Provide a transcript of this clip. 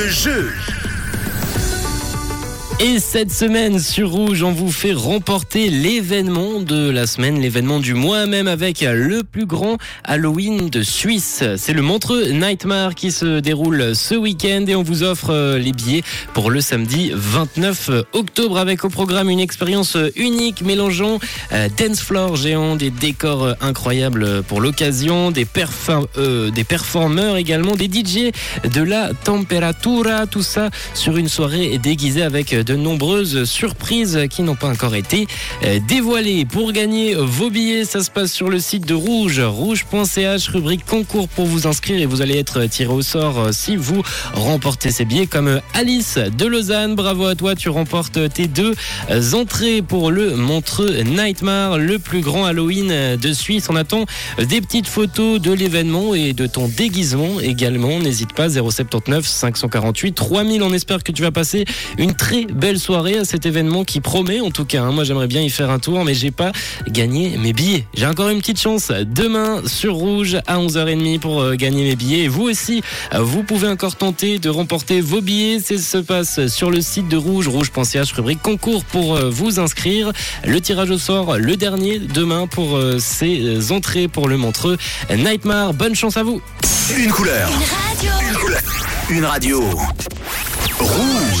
le jeu. Et cette semaine sur Rouge, on vous fait remporter l'événement de la semaine, l'événement du mois même avec le plus grand Halloween de Suisse. C'est le Montreux Nightmare qui se déroule ce week-end et on vous offre euh, les billets pour le samedi 29 octobre avec au programme une expérience unique mélangeant euh, dance floor géant, des décors incroyables pour l'occasion, des, euh, des performeurs également, des DJ, de la temperatura, tout ça sur une soirée déguisée avec de nombreuses surprises qui n'ont pas encore été euh, dévoilées. Pour gagner vos billets, ça se passe sur le site de Rouge, rouge.ch, rubrique concours pour vous inscrire et vous allez être tiré au sort euh, si vous remportez ces billets comme Alice de Lausanne. Bravo à toi, tu remportes tes deux entrées pour le Montreux Nightmare, le plus grand Halloween de Suisse. On attend des petites photos de l'événement et de ton déguisement également. N'hésite pas, 079 548 3000. On espère que tu vas passer une très belle soirée à cet événement qui promet en tout cas. Hein. Moi j'aimerais bien y faire un tour mais j'ai pas gagné mes billets. J'ai encore une petite chance demain sur Rouge à 11h30 pour euh, gagner mes billets. Et vous aussi, euh, vous pouvez encore tenter de remporter vos billets. Ça se passe sur le site de Rouge, rouge.ch, rubrique concours pour euh, vous inscrire. Le tirage au sort, le dernier demain pour ces entrées pour le Montreux Nightmare. Bonne chance à vous. Une couleur. Une radio. Une radio. Rouge.